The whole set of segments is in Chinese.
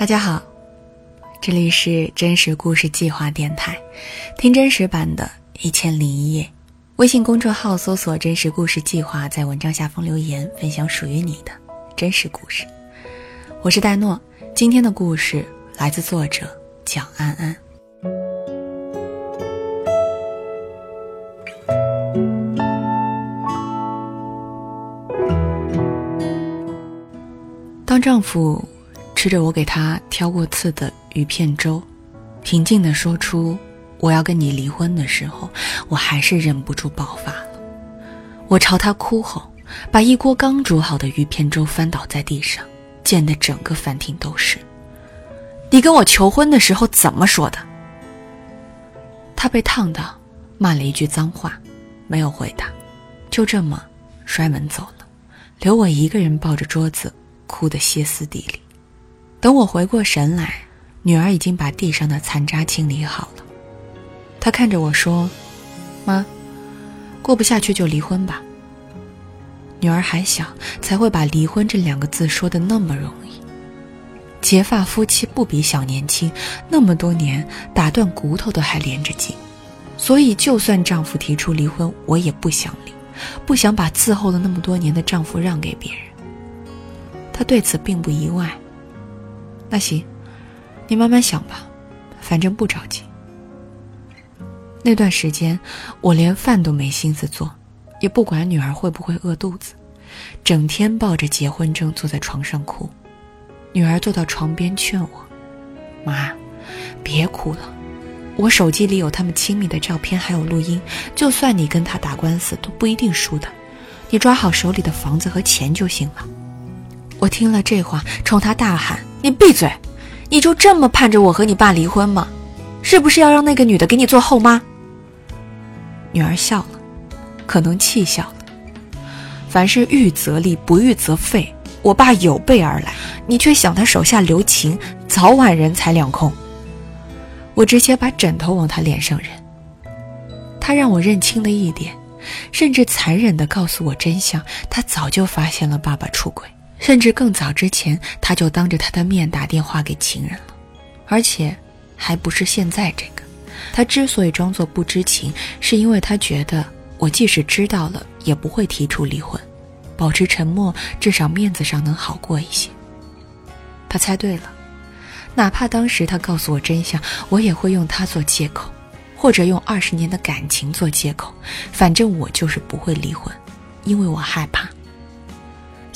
大家好，这里是真实故事计划电台，听真实版的《一千零一夜》。微信公众号搜索“真实故事计划”，在文章下方留言，分享属于你的真实故事。我是戴诺，今天的故事来自作者蒋安安。当丈夫。吃着我给他挑过刺的鱼片粥，平静地说出“我要跟你离婚”的时候，我还是忍不住爆发了。我朝他哭吼，把一锅刚煮好的鱼片粥翻倒在地上，溅得整个饭厅都是。你跟我求婚的时候怎么说的？他被烫到，骂了一句脏话，没有回答，就这么摔门走了，留我一个人抱着桌子，哭得歇斯底里。等我回过神来，女儿已经把地上的残渣清理好了。她看着我说：“妈，过不下去就离婚吧。”女儿还小，才会把离婚这两个字说的那么容易。结发夫妻不比小年轻，那么多年打断骨头都还连着筋，所以就算丈夫提出离婚，我也不想离，不想把伺候了那么多年的丈夫让给别人。她对此并不意外。那行，你慢慢想吧，反正不着急。那段时间，我连饭都没心思做，也不管女儿会不会饿肚子，整天抱着结婚证坐在床上哭。女儿坐到床边劝我：“妈，别哭了，我手机里有他们亲密的照片，还有录音，就算你跟他打官司都不一定输的，你抓好手里的房子和钱就行了。”我听了这话，冲他大喊。你闭嘴！你就这么盼着我和你爸离婚吗？是不是要让那个女的给你做后妈？女儿笑了，可能气笑了。凡事预则立，不预则废。我爸有备而来，你却想他手下留情，早晚人财两空。我直接把枕头往他脸上扔。他让我认清了一点，甚至残忍地告诉我真相：他早就发现了爸爸出轨。甚至更早之前，他就当着他的面打电话给情人了，而且还不是现在这个。他之所以装作不知情，是因为他觉得我即使知道了，也不会提出离婚，保持沉默，至少面子上能好过一些。他猜对了，哪怕当时他告诉我真相，我也会用他做借口，或者用二十年的感情做借口，反正我就是不会离婚，因为我害怕。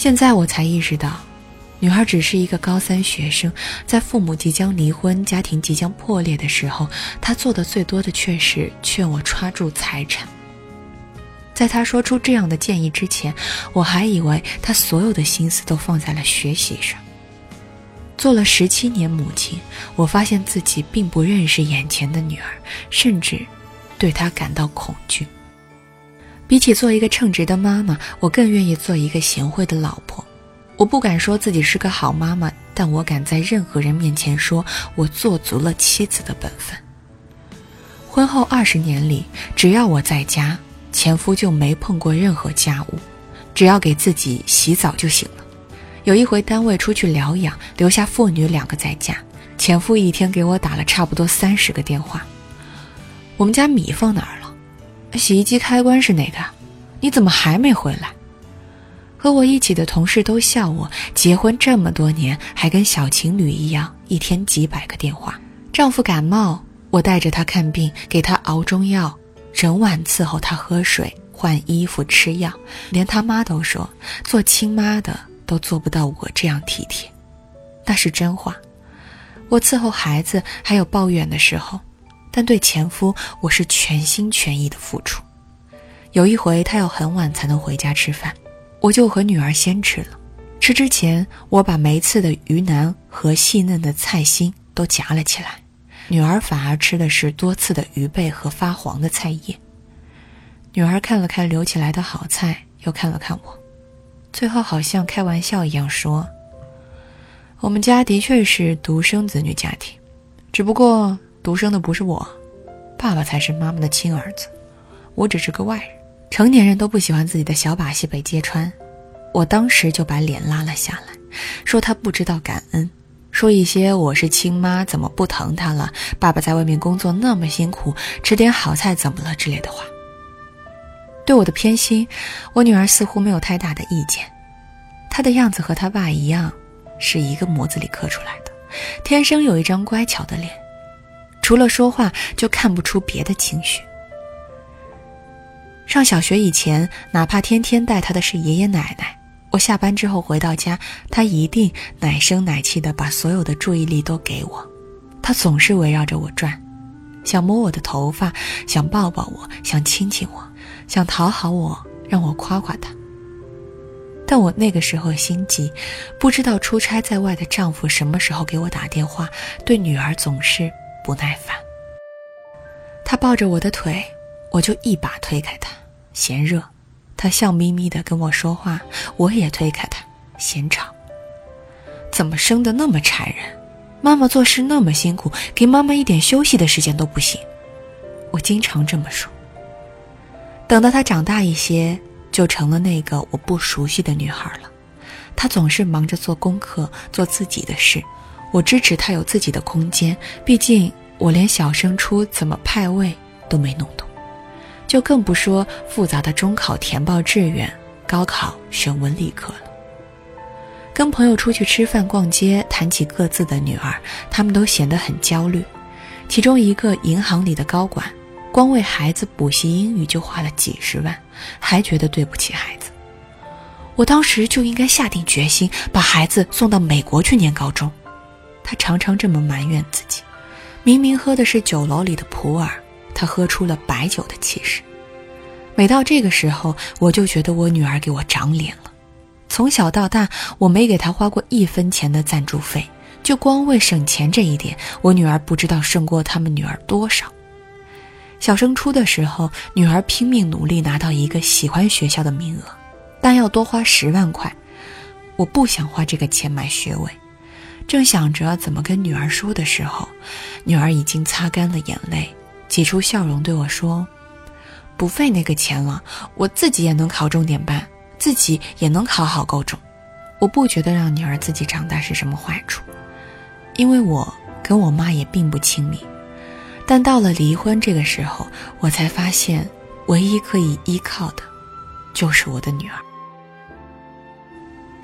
现在我才意识到，女儿只是一个高三学生，在父母即将离婚、家庭即将破裂的时候，她做的最多的却是劝我抓住财产。在她说出这样的建议之前，我还以为她所有的心思都放在了学习上。做了十七年母亲，我发现自己并不认识眼前的女儿，甚至对她感到恐惧。比起做一个称职的妈妈，我更愿意做一个贤惠的老婆。我不敢说自己是个好妈妈，但我敢在任何人面前说，我做足了妻子的本分。婚后二十年里，只要我在家，前夫就没碰过任何家务，只要给自己洗澡就行了。有一回单位出去疗养，留下父女两个在家，前夫一天给我打了差不多三十个电话。我们家米放哪儿了？洗衣机开关是哪个？你怎么还没回来？和我一起的同事都笑我，结婚这么多年还跟小情侣一样，一天几百个电话。丈夫感冒，我带着他看病，给他熬中药，整晚伺候他喝水、换衣服、吃药。连他妈都说，做亲妈的都做不到我这样体贴。那是真话。我伺候孩子还有抱怨的时候。但对前夫，我是全心全意的付出。有一回，他要很晚才能回家吃饭，我就和女儿先吃了。吃之前，我把没刺的鱼腩和细嫩的菜心都夹了起来，女儿反而吃的是多刺的鱼背和发黄的菜叶。女儿看了看留起来的好菜，又看了看我，最后好像开玩笑一样说：“我们家的确是独生子女家庭，只不过……”独生的不是我，爸爸才是妈妈的亲儿子，我只是个外人。成年人都不喜欢自己的小把戏被揭穿，我当时就把脸拉了下来，说他不知道感恩，说一些我是亲妈怎么不疼他了，爸爸在外面工作那么辛苦，吃点好菜怎么了之类的话。对我的偏心，我女儿似乎没有太大的意见。她的样子和她爸一样，是一个模子里刻出来的，天生有一张乖巧的脸，除了说话就看不出别的情绪。上小学以前，哪怕天天带他的是爷爷奶奶。我下班之后回到家，他一定奶声奶气的把所有的注意力都给我，他总是围绕着我转，想摸我的头发，想抱抱我，想亲亲我，想讨好我，让我夸夸他。但我那个时候心急，不知道出差在外的丈夫什么时候给我打电话，对女儿总是不耐烦。他抱着我的腿，我就一把推开他，嫌热。他笑眯眯的跟我说话，我也推开他，嫌吵。怎么生的那么缠人？妈妈做事那么辛苦，给妈妈一点休息的时间都不行。我经常这么说。等到她长大一些，就成了那个我不熟悉的女孩了。她总是忙着做功课，做自己的事。我支持他有自己的空间，毕竟我连小升初怎么派位都没弄懂。就更不说复杂的中考填报志愿、高考选文理科了。跟朋友出去吃饭、逛街，谈起各自的女儿，他们都显得很焦虑。其中一个银行里的高管，光为孩子补习英语就花了几十万，还觉得对不起孩子。我当时就应该下定决心把孩子送到美国去念高中。他常常这么埋怨自己，明明喝的是酒楼里的普洱。他喝出了白酒的气势。每到这个时候，我就觉得我女儿给我长脸了。从小到大，我没给她花过一分钱的赞助费，就光为省钱这一点，我女儿不知道胜过他们女儿多少。小升初的时候，女儿拼命努力拿到一个喜欢学校的名额，但要多花十万块。我不想花这个钱买学位。正想着怎么跟女儿说的时候，女儿已经擦干了眼泪。挤出笑容对我说：“不费那个钱了，我自己也能考重点班，自己也能考好高中。我不觉得让女儿自己长大是什么坏处，因为我跟我妈也并不亲密。但到了离婚这个时候，我才发现，唯一可以依靠的，就是我的女儿。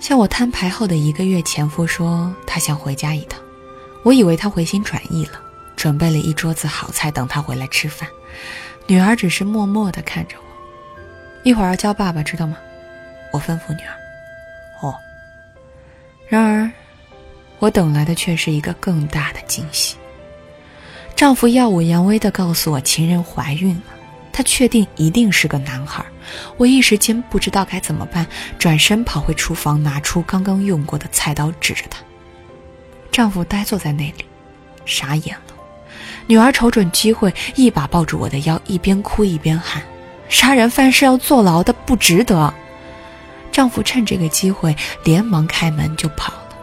向我摊牌后的一个月，前夫说他想回家一趟，我以为他回心转意了。”准备了一桌子好菜等他回来吃饭，女儿只是默默地看着我。一会儿要叫爸爸，知道吗？我吩咐女儿。哦。然而，我等来的却是一个更大的惊喜。丈夫耀武扬威地告诉我，情人怀孕了，他确定一定是个男孩。我一时间不知道该怎么办，转身跑回厨房，拿出刚刚用过的菜刀，指着他。丈夫呆坐在那里，傻眼了。女儿瞅准机会，一把抱住我的腰，一边哭一边喊：“杀人犯是要坐牢的，不值得。”丈夫趁这个机会连忙开门就跑了。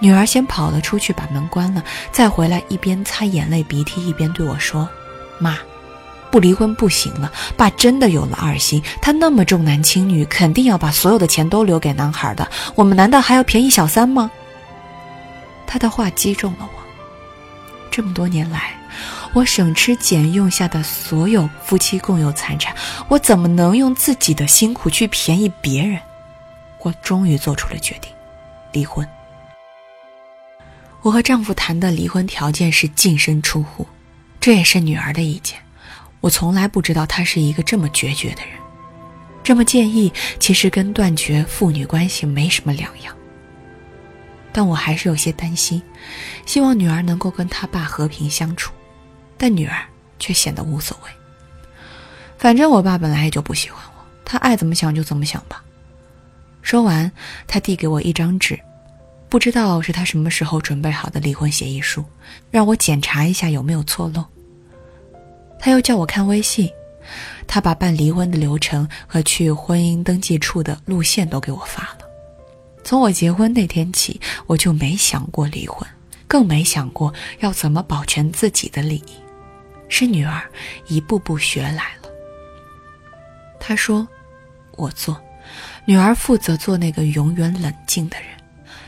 女儿先跑了出去，把门关了，再回来一边擦眼泪鼻涕，一边对我说：“妈，不离婚不行了。爸真的有了二心，他那么重男轻女，肯定要把所有的钱都留给男孩的。我们难道还要便宜小三吗？”他的话击中了我。这么多年来，我省吃俭用下的所有夫妻共有财产，我怎么能用自己的辛苦去便宜别人？我终于做出了决定，离婚。我和丈夫谈的离婚条件是净身出户，这也是女儿的意见。我从来不知道他是一个这么决绝的人，这么建议，其实跟断绝父女关系没什么两样。但我还是有些担心，希望女儿能够跟他爸和平相处，但女儿却显得无所谓。反正我爸本来也就不喜欢我，他爱怎么想就怎么想吧。说完，他递给我一张纸，不知道是他什么时候准备好的离婚协议书，让我检查一下有没有错漏。他又叫我看微信，他把办离婚的流程和去婚姻登记处的路线都给我发了。从我结婚那天起，我就没想过离婚，更没想过要怎么保全自己的利益。是女儿一步步学来了。他说：“我做，女儿负责做那个永远冷静的人。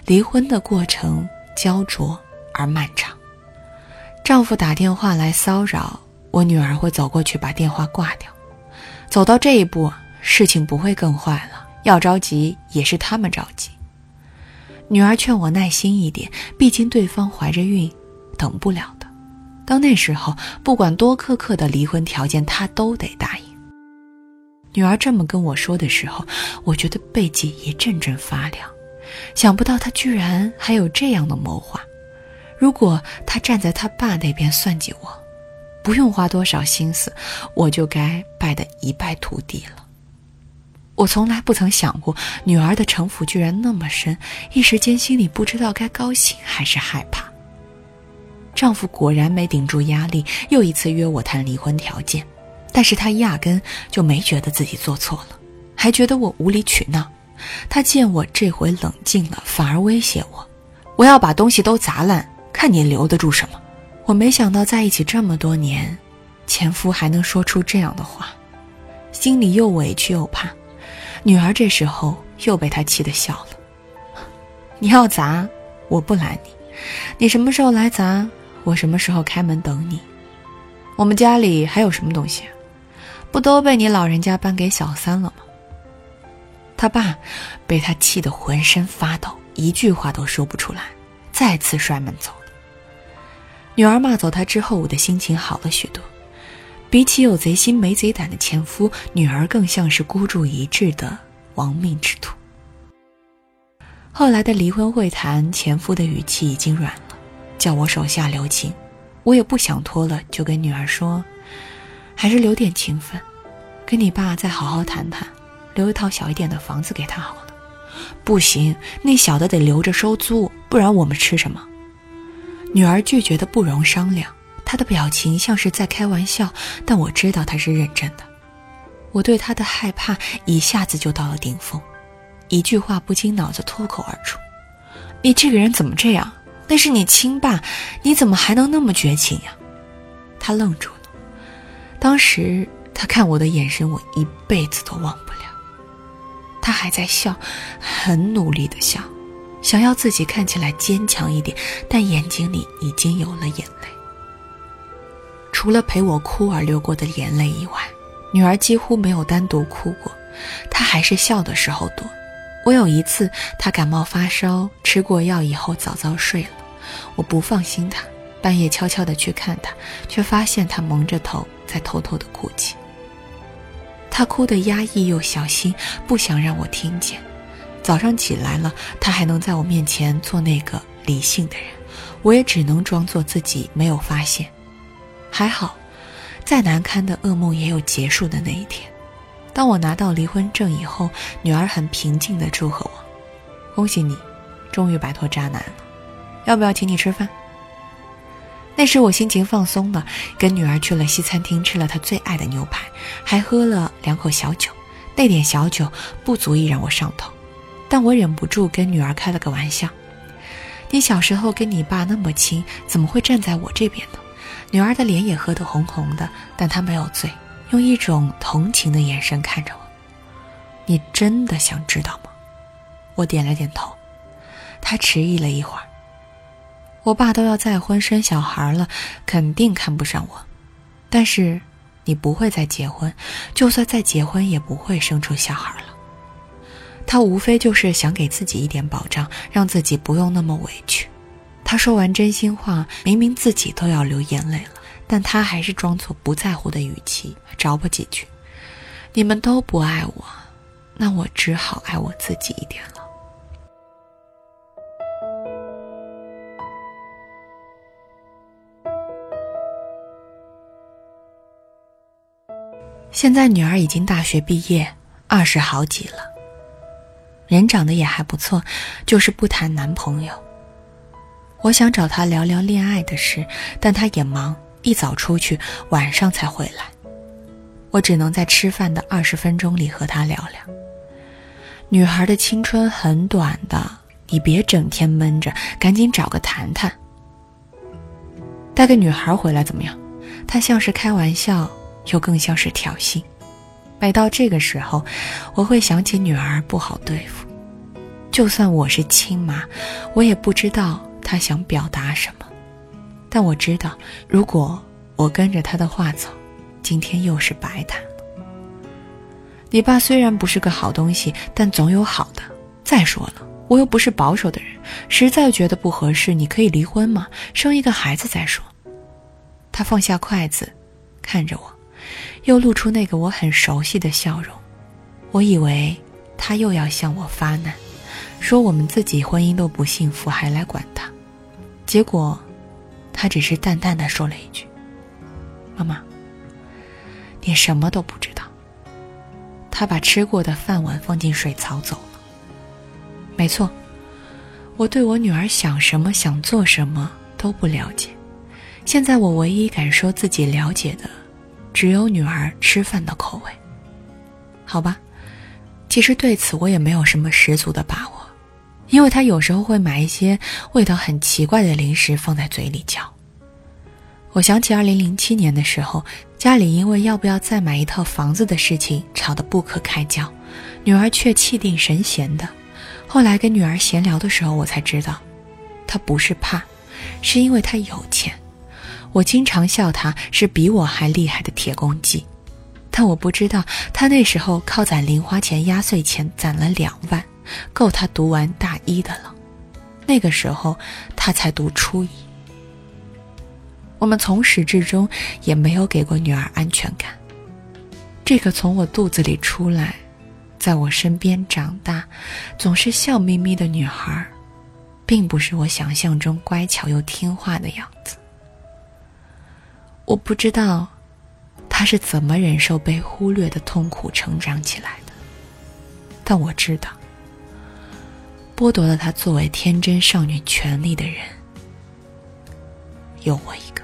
离婚的过程焦灼而漫长。丈夫打电话来骚扰我，女儿会走过去把电话挂掉。走到这一步，事情不会更坏了。要着急也是他们着急。女儿劝我耐心一点，毕竟对方怀着孕，等不了的。到那时候，不管多苛刻的离婚条件，她都得答应。女儿这么跟我说的时候，我觉得背脊一阵阵发凉。想不到她居然还有这样的谋划。如果她站在她爸那边算计我，不用花多少心思，我就该败得一败涂地了。我从来不曾想过女儿的城府居然那么深，一时间心里不知道该高兴还是害怕。丈夫果然没顶住压力，又一次约我谈离婚条件。但是他压根就没觉得自己做错了，还觉得我无理取闹。他见我这回冷静了，反而威胁我：“我要把东西都砸烂，看你留得住什么。”我没想到在一起这么多年，前夫还能说出这样的话，心里又委屈又怕。女儿这时候又被他气得笑了：“你要砸，我不拦你；你什么时候来砸，我什么时候开门等你。我们家里还有什么东西？”不都被你老人家搬给小三了吗？他爸被他气得浑身发抖，一句话都说不出来，再次摔门走。女儿骂走他之后，我的心情好了许多。比起有贼心没贼胆的前夫，女儿更像是孤注一掷的亡命之徒。后来的离婚会谈，前夫的语气已经软了，叫我手下留情。我也不想拖了，就跟女儿说。还是留点情分，跟你爸再好好谈谈，留一套小一点的房子给他好了。不行，那小的得留着收租，不然我们吃什么？女儿拒绝的不容商量，她的表情像是在开玩笑，但我知道她是认真的。我对她的害怕一下子就到了顶峰，一句话不经脑子脱口而出：“你这个人怎么这样？那是你亲爸，你怎么还能那么绝情呀？”她愣住了。当时他看我的眼神，我一辈子都忘不了。他还在笑，很努力的笑，想要自己看起来坚强一点，但眼睛里已经有了眼泪。除了陪我哭而流过的眼泪以外，女儿几乎没有单独哭过。她还是笑的时候多。我有一次，她感冒发烧，吃过药以后早早睡了，我不放心她。半夜悄悄地去看她，却发现她蒙着头在偷偷的哭泣。她哭得压抑又小心，不想让我听见。早上起来了，他还能在我面前做那个理性的人，我也只能装作自己没有发现。还好，再难堪的噩梦也有结束的那一天。当我拿到离婚证以后，女儿很平静地祝贺我：“恭喜你，终于摆脱渣男了。要不要请你吃饭？”那时我心情放松了，跟女儿去了西餐厅，吃了她最爱的牛排，还喝了两口小酒。那点小酒不足以让我上头，但我忍不住跟女儿开了个玩笑：“你小时候跟你爸那么亲，怎么会站在我这边呢？”女儿的脸也喝得红红的，但她没有醉，用一种同情的眼神看着我：“你真的想知道吗？”我点了点头。她迟疑了一会儿。我爸都要再婚生小孩了，肯定看不上我。但是，你不会再结婚，就算再结婚，也不会生出小孩了。他无非就是想给自己一点保障，让自己不用那么委屈。他说完真心话，明明自己都要流眼泪了，但他还是装作不在乎的语气，着不几句：“你们都不爱我，那我只好爱我自己一点了。”现在女儿已经大学毕业，二十好几了，人长得也还不错，就是不谈男朋友。我想找她聊聊恋爱的事，但她也忙，一早出去，晚上才回来。我只能在吃饭的二十分钟里和她聊聊。女孩的青春很短的，你别整天闷着，赶紧找个谈谈。带个女孩回来怎么样？她像是开玩笑。又更像是挑衅。每到这个时候，我会想起女儿不好对付。就算我是亲妈，我也不知道她想表达什么，但我知道，如果我跟着他的话走，今天又是白谈了。你爸虽然不是个好东西，但总有好的。再说了，我又不是保守的人，实在觉得不合适，你可以离婚嘛，生一个孩子再说。他放下筷子，看着我，又露出那个我很熟悉的笑容。我以为他又要向我发难，说我们自己婚姻都不幸福，还来管他。结果，他只是淡淡的说了一句：“妈妈，你什么都不知道。”他把吃过的饭碗放进水槽走了。没错，我对我女儿想什么、想做什么都不了解。现在我唯一敢说自己了解的，只有女儿吃饭的口味。好吧，其实对此我也没有什么十足的把握，因为她有时候会买一些味道很奇怪的零食放在嘴里嚼。我想起二零零七年的时候，家里因为要不要再买一套房子的事情吵得不可开交，女儿却气定神闲的。后来跟女儿闲聊的时候，我才知道，她不是怕，是因为她有钱。我经常笑他是比我还厉害的铁公鸡，但我不知道他那时候靠攒零花钱压岁钱攒了两万，够他读完大一的了。那个时候他才读初一。我们从始至终也没有给过女儿安全感。这个从我肚子里出来，在我身边长大，总是笑眯眯的女孩，并不是我想象中乖巧又听话的样子。我不知道，他是怎么忍受被忽略的痛苦成长起来的。但我知道，剥夺了他作为天真少女权利的人，有我一个。